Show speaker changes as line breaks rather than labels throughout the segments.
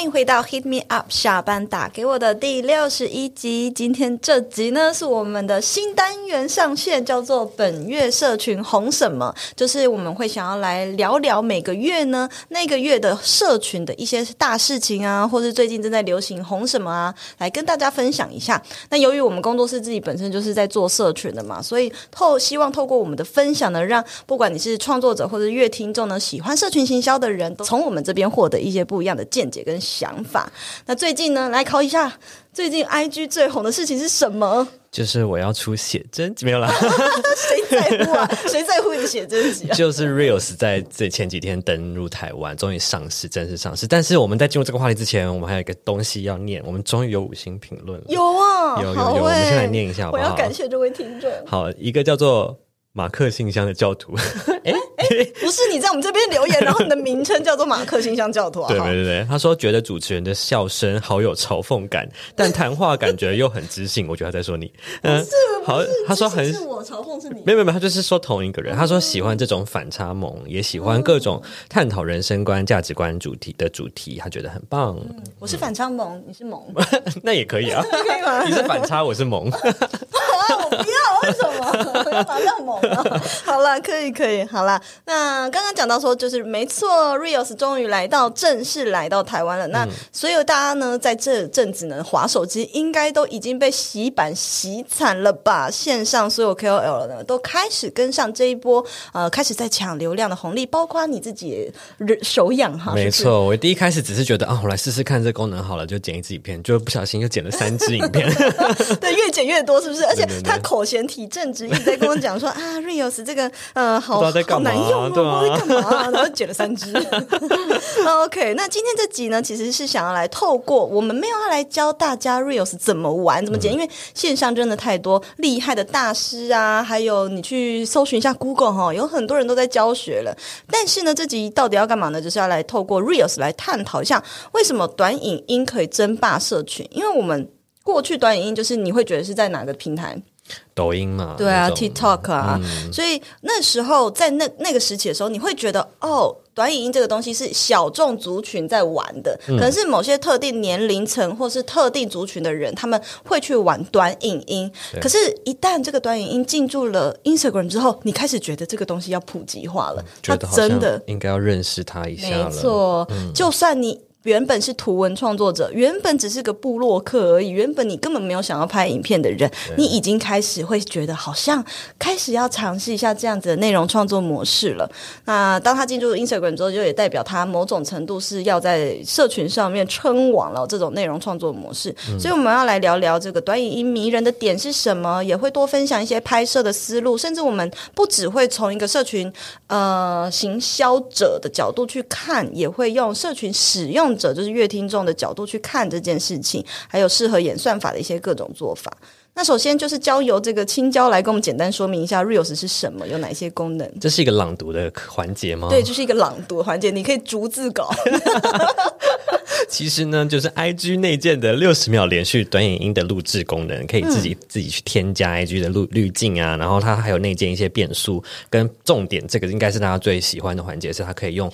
欢迎回到 Hit Me Up 下班打给我的第六十一集。今天这集呢是我们的新单元上线，叫做“本月社群红什么”，就是我们会想要来聊聊每个月呢那个月的社群的一些大事情啊，或是最近正在流行红什么啊，来跟大家分享一下。那由于我们工作室自己本身就是在做社群的嘛，所以透希望透过我们的分享呢，让不管你是创作者或者乐听众呢，喜欢社群行销的人，都从我们这边获得一些不一样的见解跟想法。那最近呢，来考一下，最近 IG 最红的事情是什么？
就是我要出写真集没有啦，
谁在乎啊？谁在乎你的写真集啊？
就是 Reels 在这前几天登入台湾，终于上市，正式上市。但是我们在进入这个话题之前，我们还有一个东西要念，我们终于有五星评论了，
有啊，
有有
好
有，我们
欸
先来念一下好不
我？要感谢这位听众，
好，一个叫做马克信箱的教徒，哎、
不是你在我们这边留言，然后你的名称叫做马克信箱教徒啊？
对对对对，他说觉得主持人的笑声好有嘲讽感，但谈话感觉又很知性。我觉得他在说你，嗯，好，他说很
是我嘲讽是你
没有没有，他就是说同一个人。他说喜欢这种反差萌，也喜欢各种探讨人生观、价值观主题的主题，他觉得很棒。
我是反差萌，你是萌，
那也可以啊，
可以吗？
你是反差，我是萌。
啊，我不要，为什么 要把这萌啊？好了，可以可以，好了。那刚刚讲到说，就是没错，Rios 终于来到正式来到台湾了。那所有大家呢，在这阵子呢，划手机应该都已经被洗版洗惨了吧？线上所有 KOL 呢，都开始跟上这一波，呃，开始在抢流量的红利，包括你自己人手痒哈，是不是。
没错，我第一开始只是觉得啊，我来试试看
他口嫌体正直，一直在跟我讲说啊，Reels 这个呃，好好难用哦，
对啊
不知道在干嘛，然后剪了三支。OK，那今天这集呢，其实是想要来透过我们没有要来教大家 Reels 怎么玩、怎么
嗯
剪，因为线上真的太多厉害的大师啊，还有你去搜寻一下 Google 哈，有很多人都在教学了。但是呢，这集到底要干嘛呢？就是要来透过 Reels 来探讨一下，为什么短影音可以争霸社群？因为我们过去短影音就是你会觉得是在哪个平台？
抖音嘛，
对啊，TikTok 啊，
嗯
所以那时候在那那个时期的时候，你会觉得哦，短影音这个东西是小众族群在玩的，
嗯
可能是某些特定年龄层或是特定族群的人，他们会去玩短影音。可是，一旦这个短影音进驻了 Instagram 之后，你开始觉得这个东西要普及化了，它真的
应该要认识它一下
没
了。嗯
错，就算你。原本是图文创作者，原本只是个部落客而已，原本你根本没有想要拍影片的人，你已经开始会觉得好像开始要尝试一下这样子的内容创作模式了。那当他进入 Instagram 之后，就也代表他某种程度是要在社群上面称王了这种内容创作模式。所以我们要来聊聊这个短影音迷人的点是什么，也会多分享一些拍摄的思路，甚至我们不只会从一个社群呃行销者的角度去看，也会用社群使用者，就是乐听众的角度去看这件事情，还有适合演算法的一些各种做法。那首先就是交由这个青椒来跟我们简单说明一下 Reels 是什么，有哪些功能。
这是一个朗读的环节吗？
对，就是一个朗读环节，你可以逐字稿。
其实呢，就是 I G 内建的六十秒连续短影音的录制功能，可以自己、自己去添加 I G 的滤滤镜啊，然后它还有内建一些变速，跟重点这个应该是大家最喜欢的环节，是它可以用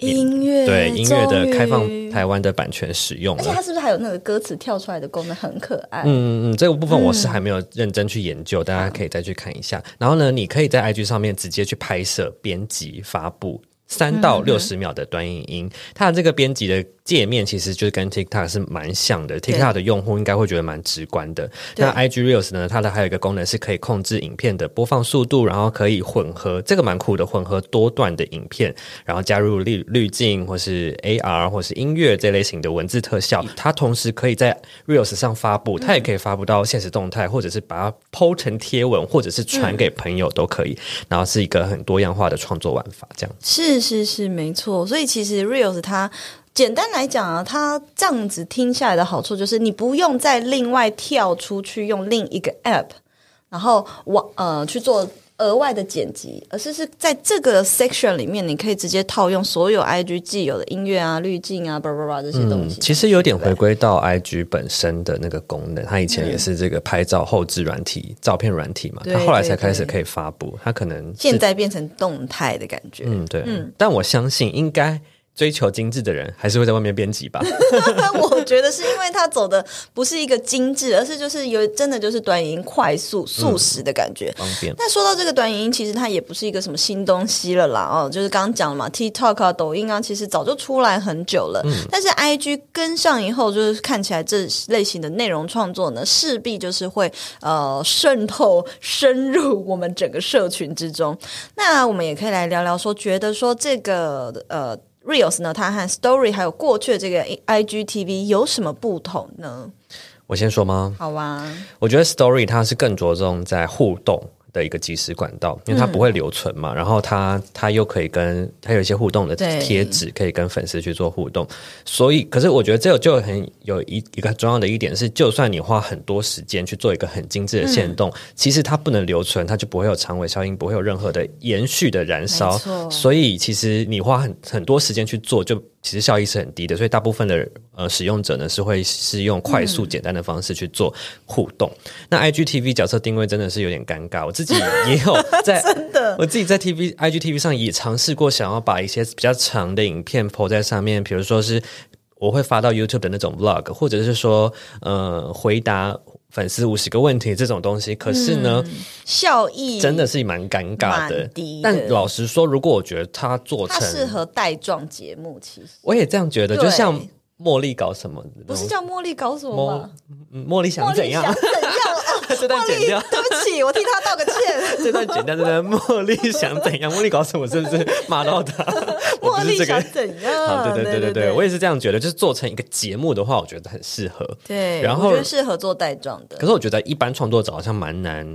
音乐
对音乐的开放台湾的版权使用。
而且它是不是还有那个歌词跳出来的功能，很可爱？
嗯嗯，这个部分我是还没有认真去研究，大家可以再去看一下。然后呢，你可以在 IG 上面直接去拍摄、编辑、发布。三到六十秒的短影音，它的这个编辑的界面其实就是跟 TikTok 是蛮像的。TikTok 的用户应该会觉得蛮直观的。那 IG Reels 呢，它的还有一个功能是可以控制影片的播放速度，然后可以混合，这个蛮酷的，混合多段的影片，然后加入滤滤镜或是 AR 或是音乐这类型的文字特效。它同时可以在 Reels 上发布，它也可以发布到现实动态，或者是把它剖成贴文，或者是传给朋友都可以。然后是一个很多样化的创作玩法，这样。
是是是，没错。所以其实 Reels 它简单来讲啊，它这样子听下来的好处就是，你不用再另外跳出去用另一个 App，然后往呃去做。额外的剪辑，而是是在这个 section 里面，你可以直接套用所有 IG 既有的音乐啊、滤镜啊、叭叭叭这些东西。
嗯其实有点回归到 IG 本身的那个功能，它以前
嗯
也是这个拍照后置软体、照片软体嘛，它后来才开始可以发布，它可能是
现在变成动态的感觉。
嗯对，嗯但我相信应该追求精致的人还是会在外面编辑吧。
我觉得是因为他走的不是一个精致，而是就是有真的就是短影音快速速食的感觉。
方便。
那说到这个短影音，其实它也不是一个什么新东西了啦，哦，就是刚刚讲了嘛，TikTok 啊、抖音啊，其实早就出来很久了。但是 IG 跟上以后，就是看起来这类型的内容创作呢，势必就是会呃渗透深入我们整个社群之中。那我们也可以来聊聊说，觉得说这个呃。Reels 呢，它和 Story 还有过去的这个 IGTV 有什么不同呢？
我先说吗？
好啊，
我觉得 Story 它是更着重在互动的一个即时管道，因为它不会留存嘛，然后它它又可以跟它有一些互动的贴纸，可以跟粉丝去做互动。所以，可是我觉得这个就很有一一个很重要的一点是，就算你花很多时间去做一个很精致的线动，其实它不能留存，它就不会有长尾效应，不会有任何的延续的燃烧。所以，其实你花很很多时间去做，就其实效益是很低的。所以，大部分的呃使用者呢是会是用快速简单的方式去做互动。那 IGTV 角色定位真的是有点尴尬，我自己也有 在真的，我自己在 TV IGTV 上也尝试过，想要把一些比较长的影片 po 在上面，比如说是我会发到 YouTube 的那种 vlog，或者是说呃回答粉丝五十个问题这种东西。可是呢，
效益
真的是蛮尴尬的。但老实说，如果我觉得他做
成适，合带状节目，其实
我也这样觉得，就像茉莉搞什么
不是叫茉莉搞什么
茉莉想怎样？
怎样？哦
这段剪掉。
对不起，我替他道个歉。
这段剪掉，这段茉莉想怎样？茉莉搞什么？是不是骂到他？
茉莉想。怎样？
好，对对对对
对
对，我也是这样觉得。就是做成一个节目的话，我觉得很适合。
对，
然后
我觉得适合做带状的
可。是我觉得一般创作者好像蛮难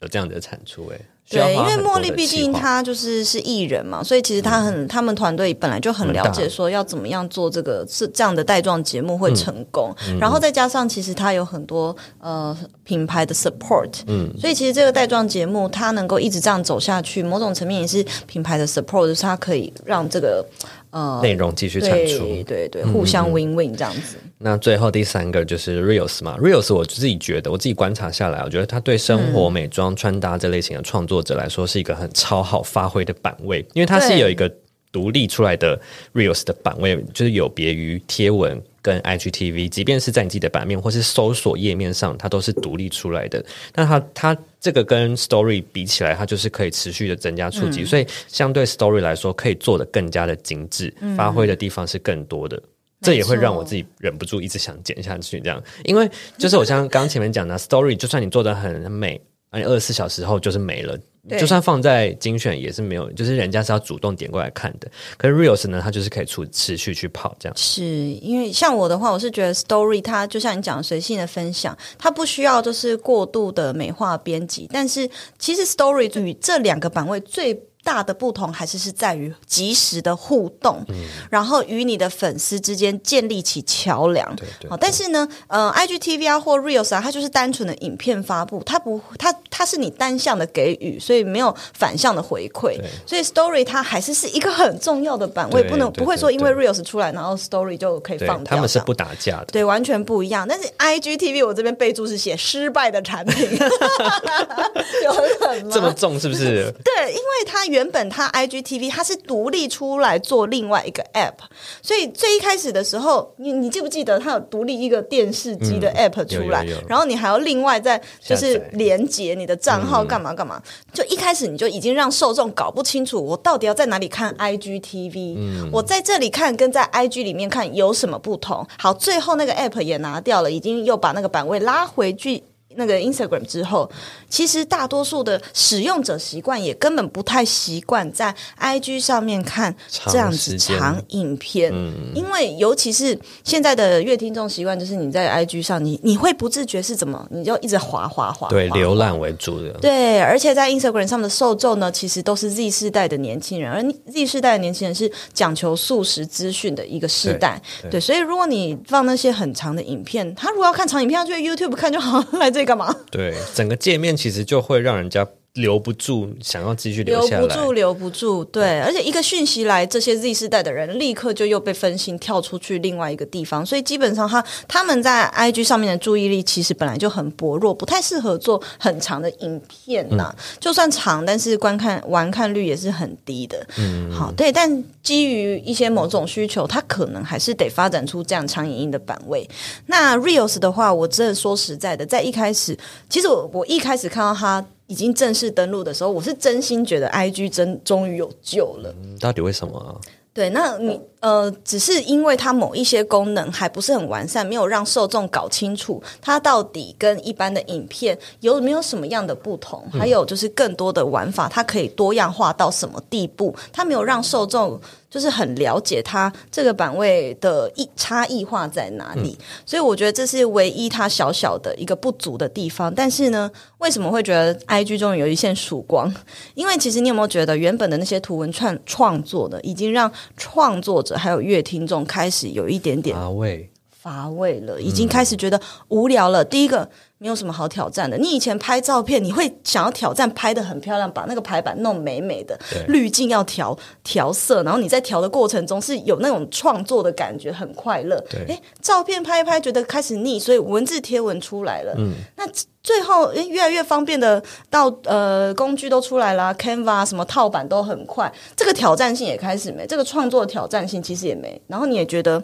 有这样的产出，哎，
对，因为茉莉毕竟她就是是艺人嘛，所以其实她很，他们团队本来就很了解说要怎么样做这个是这样的带状节目
嗯
会成功，然后再加上其实她有很多呃品牌的 support，嗯，所以其实这个带状节目它能够一直这样走下去，某种层面也是品牌的 support，就是它可以让这个呃
内容继续产出。
对对对互相 win win 这样子。
那最后第三个就是 reels 嘛，reels 我自己觉得，我自己观察下来，我觉得它对生活、美妆、穿搭这类型的创作者来说，是一个很超好发挥的版位，因为它是有一个独立出来的 reels 的版位，就是有别于贴文。跟 IGTV，即便是在你自己的版面或是搜索页面上，它都是独立出来的。那它它这个跟 Story 比起来，它就是可以持续的增加触及，所以相对 Story 来说，可以做的更加的精致，发挥的地方是更多的。这也会让我自己忍不住一直想剪下去，这样，因为就是我像刚前面讲的，story，就算你做的很美，而你二十四小时后就是没了，
对
就算放在精选也是没有，就是人家是要主动点过来看的。可是 reels 呢，它就是可以持持续去跑这样。
是因为像我的话，我是觉得 story 它就像你讲的随性的分享，它不需要就是过度的美化编辑。但是其实 story 与这两个版位最大的不同，还是是在于及时的互动，
嗯
然后与你的粉丝之间建立起桥梁。好，但是呢，呃，IGTV 啊或 Reels 啊，它就是单纯的影片发布，它不，它它是你单向的给予，所以没有反向的回馈。所以 Story 它还是是一个很重要的版位，
对
不能不会说因为 Reels 出来，然后 Story 就可以放掉。
他们是不打架的。
对，完全不一样。但是 IGTV 我这边备注是写失败的产品，有很？
这么重是不是？
对，因为它原本它 IGTV 它是独立出来做另外一个 app，所以最一开始的时候，你你记不记得它有独立一个电视机的 app 出来，然后你还要另外再就是连接你的账号干嘛干嘛，就一开始你就已经让受众搞不清楚我到底要在哪里看 IGTV，、我在这里看跟在 IG 里面看有什么不同。好，最后那个 app 也拿掉了，已经又把那个版位拉回去。那个 Instagram 之后，其实大多数的使用者习惯也根本不太习惯在 IG 上面看这样子长影片，因为尤其是现在的乐听众习惯，就是你在 IG 上，你你会不自觉是怎么，你就一直滑滑滑，
对，
滑
浏览为主的。
对，而且在 Instagram 上的受众呢，其实都是 Z 世代的年轻人，而 Z 世代的年轻人是讲求速食资讯的一个世代。
对
对，所以如果你放那些很长的影片，他如果要看长影片，他就去 YouTube 看就好，来这里干嘛？
对，整个界面其实就会让人家留不住，想要继续
留
下来。
不住，留不住，对，而且一个讯息来，这些 Z 世代的人立刻就又被分心，跳出去另外一个地方，所以基本上他他们在 IG 上面的注意力其实本来就很薄弱，不太适合做很长的影片呐、就算长，但是观看完看率也是很低的。嗯，好，对，但基于一些某种需求，它可能还是得发展出这样长影音的版位。那 Reels 的话，我真的说实在的，在一开始，其实我我一开始看到它已经正式登录的时候，我是真心觉得 IG 真终于有救了。
嗯到底为什么啊？
对，那你呃，只是因为它某一些功能还不是很完善，没有让受众搞清楚它到底跟一般的影片有没有什么样的不同，还有就是更多的玩法，它可以多样化到什么地步？它没有让受众就是很了解它这个版位的异差异化在哪里，所以我觉得这是唯一它小小的一个不足的地方。但是呢，为什么会觉得 IG 中有一线曙光？因为其实你有没有觉得，原本的那些图文创创作的，已经让创作者还有乐听众开始有一点点
乏味
乏味了，已经开始觉得无聊了。第一个没有什么好挑战的，你以前拍照片，你会想要挑战拍的很漂亮，把那个排版弄美美的，滤镜要调调色，然后你在调的过程中是有那种创作的感觉，很快乐。
对
诶，照片拍一拍觉得开始腻，所以文字贴文出来了。嗯，那最后诶越来越方便的到呃工具都出来啦 c a n v a 什么套版都很快，这个挑战性也开始没，这个创作挑战性其实也没，然后你也觉得。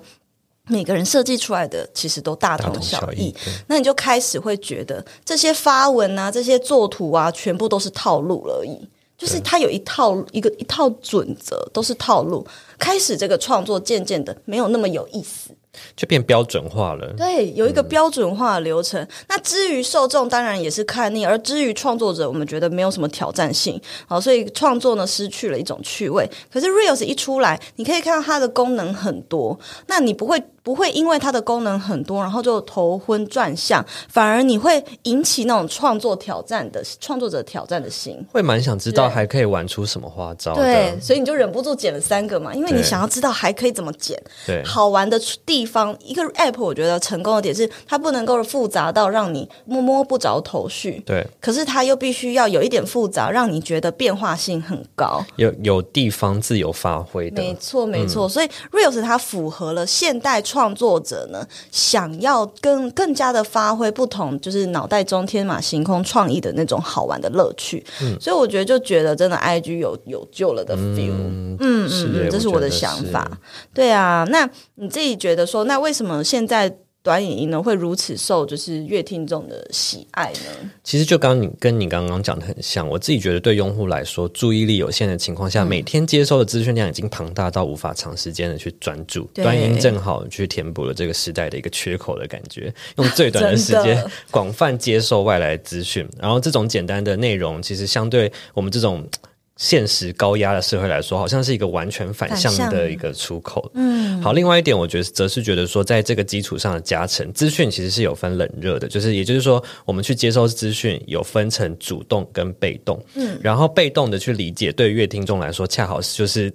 每个人设计出来的其实都大
大
同小异
小异，，
那你就开始会觉得这些发文啊、这些作图啊，全部都是套路而已。就是它有一套一个一套准则，都是套路。开始这个创作渐渐的没有那么有意思，
就变标准化了。
对，有一个标准化的流程。那至于受众，当然也是看腻；而至于创作者，我们觉得没有什么挑战性，好，所以创作呢失去了一种趣味。可是 Reels 一出来，你可以看到它的功能很多，那你不会不会因为它的功能很多，然后就头昏转向，反而你会引起那种创作挑战的创作者挑战的心。
会蛮想知道还可以玩出什么花招。
对，所以你就忍不住剪了三个嘛，因为你想要知道还可以怎么剪。
对
好玩的地方，一个 app 我觉得成功的点是它不能够复杂到让你摸摸不着头绪，
对，
可是它又必须要有一点复杂，让你觉得变化性很高。
有有地方自由发挥的
没，错，没错。所以 Reels 它符合了现代创作者呢想要更更加的发挥不同，就是脑袋中天马行空创意的那种好玩的乐趣。嗯所以我觉得就觉得真的 IG 有有救了的 feel。
嗯
嗯嗯，这是我的想法。对啊，那你自己觉得说，那为什么现在短影音呢会如此受就是乐听众的喜爱呢？
其实就刚你跟你刚刚讲的很像，我自己觉得对用户来说，注意力有限的情况下，每天接收的资讯量已经庞大到无法长时间的去专注。
对
短影音正好去填补了这个时代的一个缺口的感觉，用最短的时间广泛接受外来资讯，然后这种简单的内容，其实相对我们这种。现实高压的社会来说，好像是一个完全反向的一个出口。嗯，好。另外一点，我觉得则是觉得说，在这个基础上的加成，资讯其实是有分冷热的，就是也就是说，我们去接收资讯有分成主动跟被动。嗯，然后被动的去理解，对于乐听众来说，恰好是就是。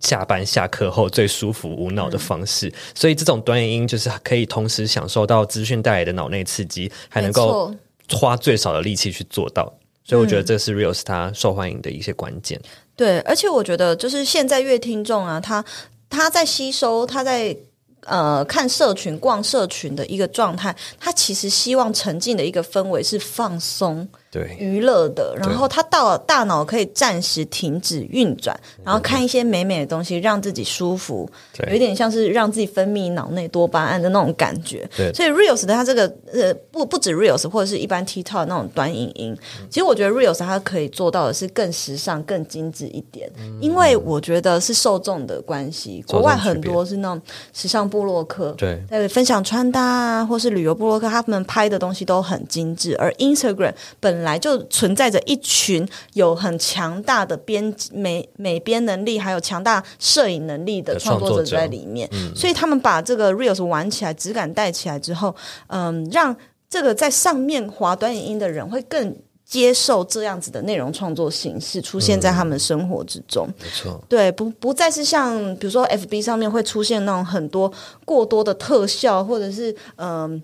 下班下课后最舒服无脑的方式，所以这种短影音就是可以同时享受到资讯带来的脑内刺激，还能够花最少的力气去做到。所以我觉得这是 Reels 它受欢迎的一些关键。
对，而且我觉得就是现在乐听众啊，他他在吸收，他在。呃，看社群、逛社群的一个状态，他其实希望沉浸的一个氛围是放松、
对，
娱乐的，然后他到大脑可以暂时停止运转，然后看一些美美的东西，让自己舒服，
对。
有一点像是让自己分泌脑内多巴胺的那种感觉。
对。
所以 Reels 的它这个呃不不止 Reels 或者是一般 TikTok 那种短影音，其实我觉得 Reels 它可以做到的是更时尚、更精致一点，因为我觉得是受众的关系，国外很多是那种时尚部落客，
对。
在分享穿搭啊，或是旅游部落客，他们拍的东西都很精致。而 Instagram 本来就存在着一群有很强大的编美美编能力，还有强大摄影能力的
的
创作者在里面，所以他们把这个 Reels 玩起来，质感带起来之后，嗯，让这个在上面滑短影音的人会更。接受这样子的内容创作形式出现在他们生活之中，
没错，
对，不不再是像比如说 FB 上面会出现那种很多过多的特效，或者是嗯。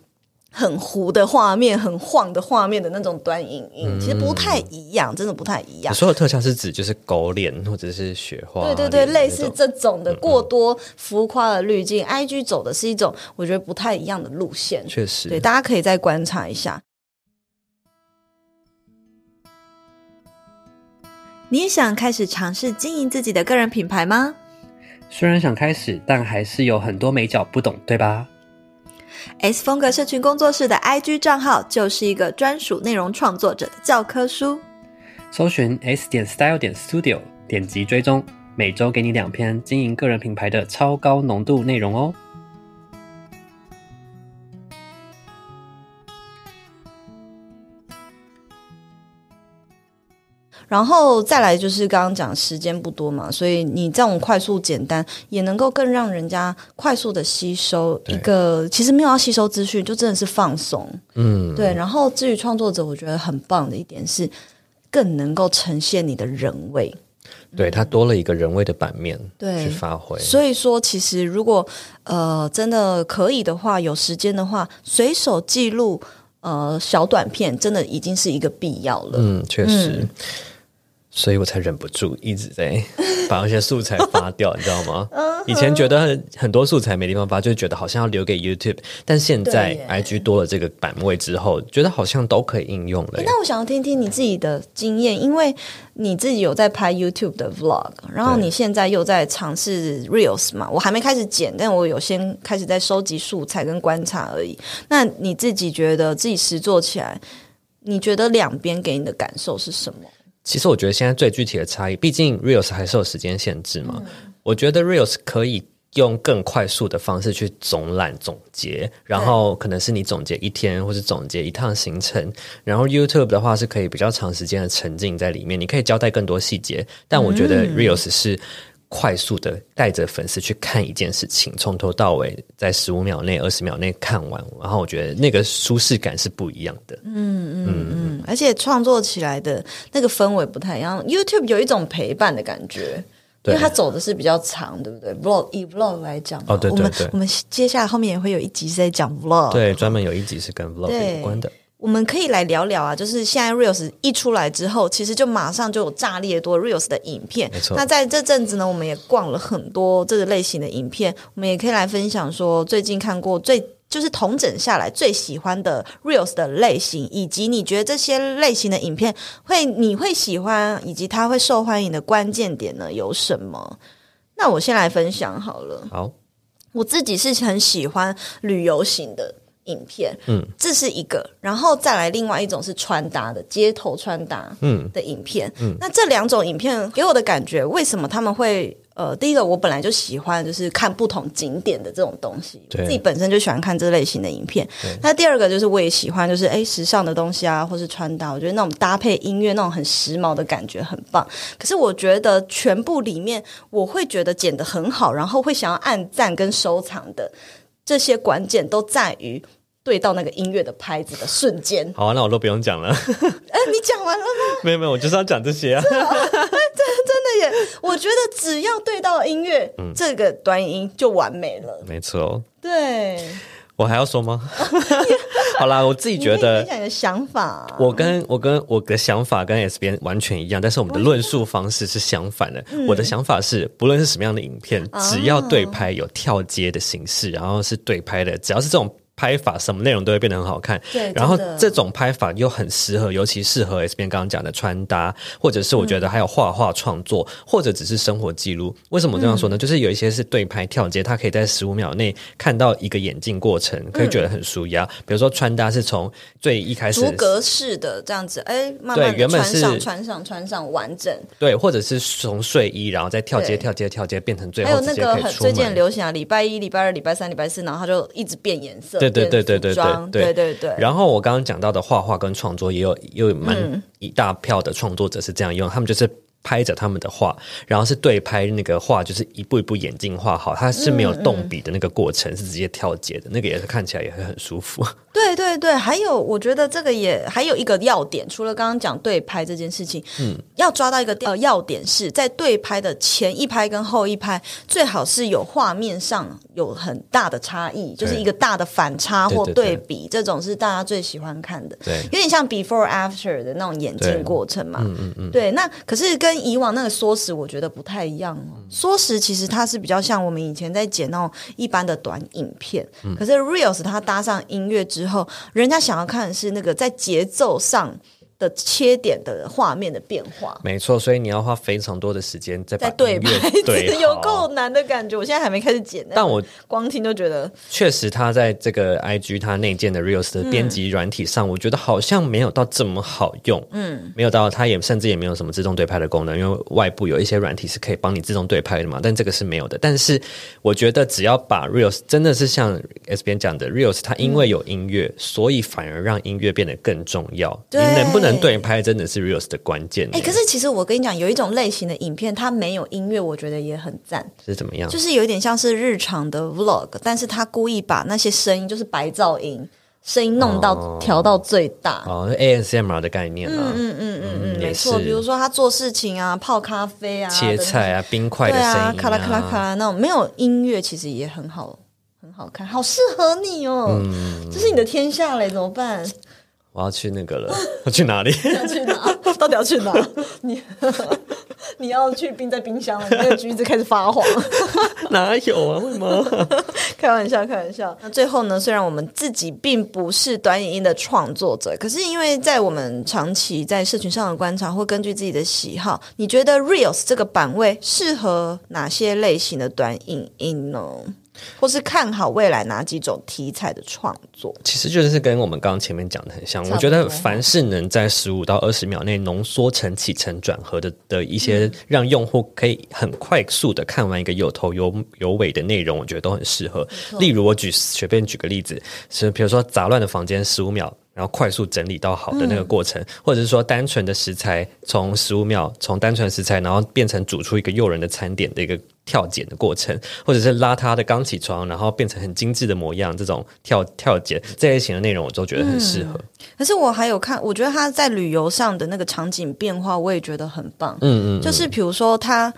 很糊的画面、很晃的画面的那种短影音，其实不太一样，真的不太一样。
所有特效是指就是狗脸或者是雪花
对对对，类似这种的过多浮夸的滤镜，IG 走的是一种我觉得不太一样的路线。
确实
对，大家可以再观察一下。你也想开始尝试经营自己的个人品牌吗
虽然想开始，但还是有很多美角不懂，对吧？
？S 风格社群工作室的 IG 账号就是一个专属内容创作者的教科书。
搜寻 S 点 Style 点 Studio，点击追踪，每周给你两篇经营个人品牌的超高浓度内容哦。
然后再来就是刚刚讲时间不多嘛，所以你这种快速简单也能够更让人家快速的吸收一个，其实没有要吸收资讯，就真的是放松。
嗯，
对，然后至于创作者，我觉得很棒的一点是，更能够呈现你的人味。
对，它多了一个人味的版面，
对
去发挥。
所以说，其实如果呃真的可以的话，有时间的话，随手记录呃小短片，真的已经是一个必要了。
嗯，确实。所以我才忍不住一直在 把那些素材发掉，你知道吗？
嗯
以前觉得很很多素材没地方发，就觉得好像要留给 YouTube，但现在 IG 多了这个版位之后，觉得好像都可以应用了耶。
那我想要听听你自己的经验，因为你自己有在拍 YouTube 的 Vlog，然后你现在又在尝试 Reels 嘛，我还没开始剪，但我有先开始在收集素材跟观察而已。那你自己觉得自己实做起来，你觉得两边给你的感受是什么？
其实我觉得现在最具体的差异，毕竟 Reels 还是有时间限制嘛。我觉得 Reels 可以用更快速的方式去总览总结，然后可能是你总结一天，或是总结一趟行程。然后 YouTube 的话是可以比较长时间的沉浸在里面，你可以交代更多细节。但我觉得 Reels 是。快速的带着粉丝去看一件事情，从头到尾在十五秒内、二十秒内看完，然后我觉得那个舒适感是不一样的。
嗯嗯嗯，而且创作起来的那个氛围不太一样。YouTube 有一种陪伴的感觉，因为它走的是比较长，对不对？Vlog 以 Vlog 来讲，
哦对对
我们
对
我们接下来后面也会有一集是在讲 Vlog，
对，专门有一集是跟 Vlog 有关的。
我们可以来聊聊啊，就是现在 Reels 一出来之后，其实就马上就有炸裂多 Reels 的影片。
没错
那在这阵子呢，我们也逛了很多这个类型的影片，我们也可以来分享说最近看过最。就是统整下来最喜欢的 reels 的类型，以及你觉得这些类型的影片会你会喜欢，以及它会受欢迎的关键点呢有什么？那我先来分享好了。
好，
我自己是很喜欢旅游型的影片，
嗯，
这是一个，然后再来另外一种是穿搭的街头穿搭，
嗯
的影片，嗯，那这两种影片给我的感觉，为什么他们会？呃，第一个我本来就喜欢，就是看不同景点的这种东西，
对
自己本身就喜欢看这类型的影片。那第二个就是我也喜欢，就是哎时尚的东西啊，或是穿搭，我觉得那种搭配音乐那种很时髦的感觉很棒。可是我觉得全部里面，我会觉得剪得很好，然后会想要按赞跟收藏的这些关键都在于对到那个音乐的拍子的瞬间。
好啊，那我都不用讲了。
哎，你讲完了吗？
没有没有，我就是要讲这些啊。
真的耶！我觉得只要对到音乐，这个短音就完美了。
没错，
对，
我还要说吗？好啦，我自己觉得
你的想法啊。
我跟我跟我的想法跟 S 边完全一样，但是我们的论述方式是相反的。
嗯
我的想法是，不论是什么样的影片，
啊
只要对拍有跳接的形式，然后是对拍的，只要是这种。拍法什么内容都会变得很好看，
对
然后这种拍法又很适合，尤其适合 S 边刚刚讲的穿搭，或者是我觉得还有画画创作，或者只是生活记录。为什么这样说呢？就是有一些是对拍跳接，它可以在十五秒内看到一个演进过程，可以觉得很舒压。比如说穿搭是从最一开始
逐格式的这样子，哎，慢
对
慢的
原本是
穿上、穿上、穿上，完整。
对，或者是从睡衣，然后再跳接、跳接、跳接，变成最后
还有那个很最近很。流行啊，礼拜一、礼拜二、礼拜三、礼拜四，然后它就一直变颜色，
对对
变
对对对对
对对对。
然后我刚刚讲到的画画跟创作，也有也有蛮
嗯
一大票的创作者是这样用，他们就是拍着他们的画，然后是对拍那个画，就是一步一步眼镜画好，它是没有动笔的那个过程，是直接跳接的，那个也是看起来也会很舒服。
对对对，还有我觉得这个也还有一个要点，除了刚刚讲对拍这件事情，嗯，要抓到一个呃要点是在对拍的前一拍跟后一拍，最好是有画面上有很大的差异，就是一个大的反差或
对对对
对比，这种是大家最喜欢看的。
对
有点像 before after 的那种演
对
进过程嘛。嗯嗯嗯。对，那可是跟以往那个缩时，我觉得不太一样哦。缩时其实它是比较像我们以前在剪那种一般的短影片，可是 reels 它搭上音乐之后，人家想要看的是那个在节奏上的切点的画面的变化。
没错，所以你要花非常多的时间再把
在对拍，
对
有够难的感觉。我现在还没开始剪，
但我
光听就觉得
确实，它在这个 IG 它内建的 Reels 的编辑软体上，我觉得好像没有到这么好用。嗯，没有到，它也甚至也没有什么自动对拍的功能，因为外部有一些软体是可以帮你自动对拍的嘛，但这个是没有的。但是我觉得只要把 Reels 真的是像 S 边讲的 Reels，它因为有音乐，所以反而让音乐变得更重要。你能不能对拍，真的是 Reels 的关键。
哎、可是其实我跟你讲，有一种类型的影片，它没有音乐，我觉得也很赞。
是怎么样？
就是有一点像是日常的 vlog，但是他故意把那些声音，就是白噪音，声音弄到、
哦
调到最大。
哦，ASMR 的概念啊，
嗯嗯嗯嗯，
也
没错。比如说他做事情啊，泡咖啡啊，
切菜啊，冰块的
对
声音、
啊，咔啦咔啦咔啦那种没有音乐，其实也很好，很好看，好适合你哦。
嗯
这是你的天下嘞，怎么办？
我要去那个了，要 去哪里？
要去哪？到底要去哪？你 你要去冰在冰箱了，你那个橘子开始发黄。
哪有啊？为什么？
开玩笑，开玩笑。那最后呢？虽然我们自己并不是短影音的创作者，可是因为在我们长期在社群上的观察，或根据自己的喜好，你觉得 Reels 这个版位适合哪些类型的短影音呢？或是看好未来哪几种题材的创作？
其实就是跟我们刚刚前面讲的很像。我觉得凡是能在十五到二十秒内浓缩成起承转合的的一些，让用户可以很快速的看完一个有头有有尾的内容，我觉得都很适合。例如，我举随便举个例子，是比如说杂乱的房间十五秒。然后快速整理到好的那个过程，或者是说单纯的食材从十五秒从单纯食材，然后变成煮出一个诱人的餐点的一个跳剪的过程，或者是邋遢的刚起床，然后变成很精致的模样，这种跳跳剪这类型的内容，我都觉得很适合。
可是我还有看，我觉得他在旅游上的那个场景变化，我也觉得很棒。
嗯嗯，
就是比如说他。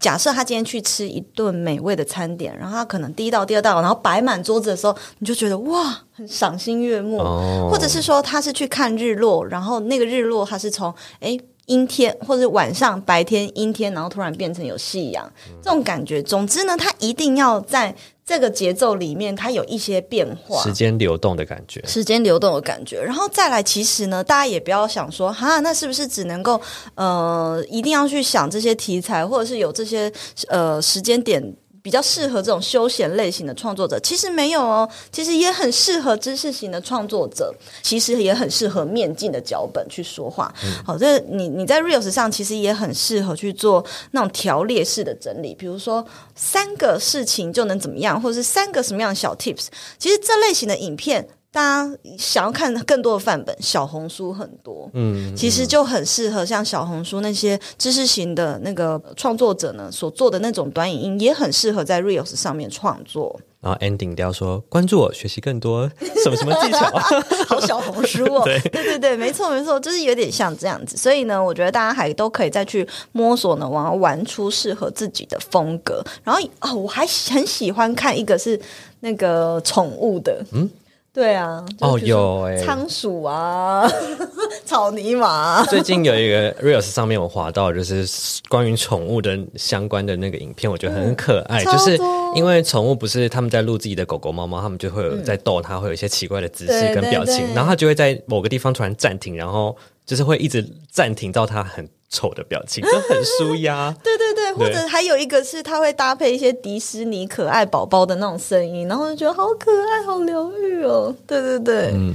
假设他今天去吃一顿美味的餐点，然后他可能第一道、第二道，然后摆满桌子的时候，你就觉得哇，很赏心悦目。
哦
或者是说他是去看日落，然后那个日落他是从诶阴天或者晚上白天阴天，然后突然变成有夕阳，这种感觉。总之呢，它一定要在这个节奏里面，它有一些变化，
时间流动的感觉。
时间流动的感觉，然后再来，其实呢，大家也不要想说，哈，那是不是只能够呃，一定要去想这些题材，或者是有这些呃时间点比较适合这种休闲类型的创作者？其实没有哦，其实也很适合知识型的创作者，其实也很适合面镜的脚本去说话。好，这你你在 reels 上其实也很适合去做那种条列式的整理，比如说三个事情就能怎么样，或者是三个什么样的小 tips。其实这类型的影片。大家想要看更多的范本，小红书很多，嗯，其实就很适合像小红书那些知识型的那个创作者呢所做的那种短影音，也很适合在 Reels 上面创作。
然后 ending 掉说关注我，学习更多 什么什么技巧。
好小红书哦，对对对没错没错，就是有点像这样子。所以呢，我觉得大家还都可以再去摸索呢，玩玩出适合自己的风格。然后哦，我还很喜欢看一个是那个宠物的，嗯。对啊，
哦有欸。
仓鼠啊，草泥马。啊、
最近有一个 reels 上面我滑到，就是关于宠物的相关的那个影片，我觉得很可爱。
嗯
就是因为宠物不是他们在录自己的狗狗、猫猫，他们就会有在逗它，会有一些奇怪的姿势跟表情，
对。
然后它就会在某个地方突然暂停，然后就是会一直暂停到它很丑的表情，就很舒压。
对对对，或者还有一个是他会搭配一些迪士尼可爱宝宝的那种声音，然后就觉得好可爱、好疗愈哦。对对对，
嗯，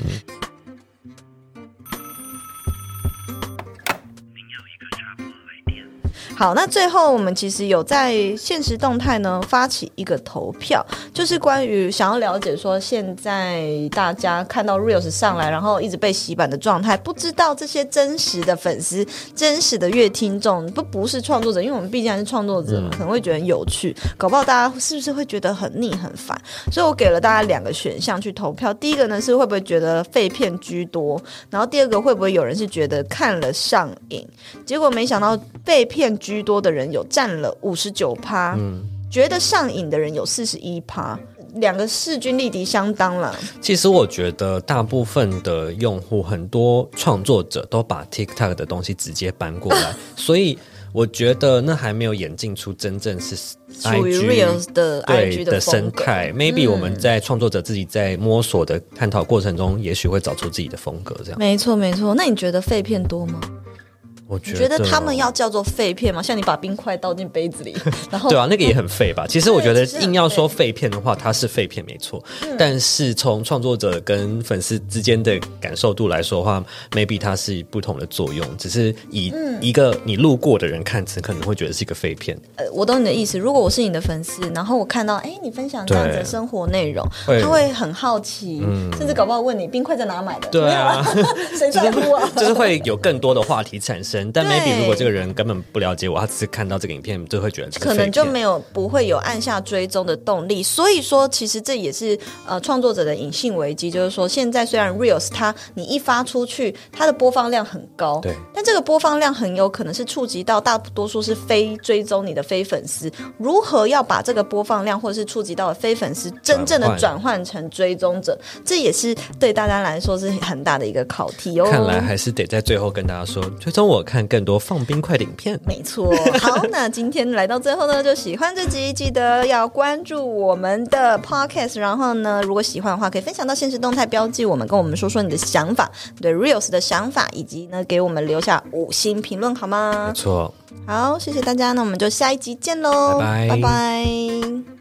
好，那最后我们其实有在现实动态呢发起一个投票，就是关于想要了解说现在大家看到 reels 上来，然后一直被洗版的状态，不知道这些真实的粉丝、真实的乐听众不不是创作者，因为我们毕竟还是创作者嘛，可能会觉得很有趣，搞不好大家是不是会觉得很腻很烦？所以我给了大家两个选项去投票，第一个呢是会不会觉得废片居多，然后第二个会不会有人是觉得看了上瘾？结果没想到被骗居多的人有占了五十九趴，觉得上瘾的人有四十一趴，两个势均力敌相当了。
其实我觉得大部分的用户，很多创作者都把 TikTok 的东西直接搬过来，所以我觉得那还没有演进出真正是
属于
IG
Reels 的 IG
对的生态。Maybe 我们在创作者自己在摸索的探讨过程中，也许会找出自己的风格。这样，
没错没错，那你觉得废片多吗？
我觉
得他们要叫做废片吗？像你把冰块倒进杯子里，然后
对啊，那个也很废吧？其实我觉得硬要说废片的话，它是废片没错。
嗯
但是从创作者跟粉丝之间的感受度来说的话，maybe 它是不同的作用。只是以
嗯
一个你路过的人看，可能会觉得是一个废片。
呃，我懂你的意思。如果我是你的粉丝，然后我看到哎你分享这样子的生活内容，他会很好奇，甚至搞不好问你冰块在哪买的？
对啊
谁在乎啊？
就是会有更多的话题产生，但 maybe 如果这个人根本不了解我，他只是看到这个影片就会觉得
可能就没有不会有按下追踪的动力，所以说其实这也是呃创作者的隐性危机，就是说现在虽然 reels 它你一发出去，它的播放量很高，
对，
但这个播放量很有可能是触及到大多数是非追踪你的非粉丝，如何要把这个播放量或者是触及到的非粉丝真正的
转换。
转换成追踪者，这也是对大家来说是很大的一个考题哦。
看来还是得在最后跟大家说，追踪我看更多放冰块的影片。
没错，好，那今天来到最后呢，就喜欢这集，记得要关注我们的 podcast，然后呢，如果喜欢的话，可以分享到现实动态标记我们，跟我们说说你的想法，对 reels 的想法，以及呢给我们留下五星评论好吗
没？错。
好，谢谢大家，那我们就下一集见喽，
拜拜
拜拜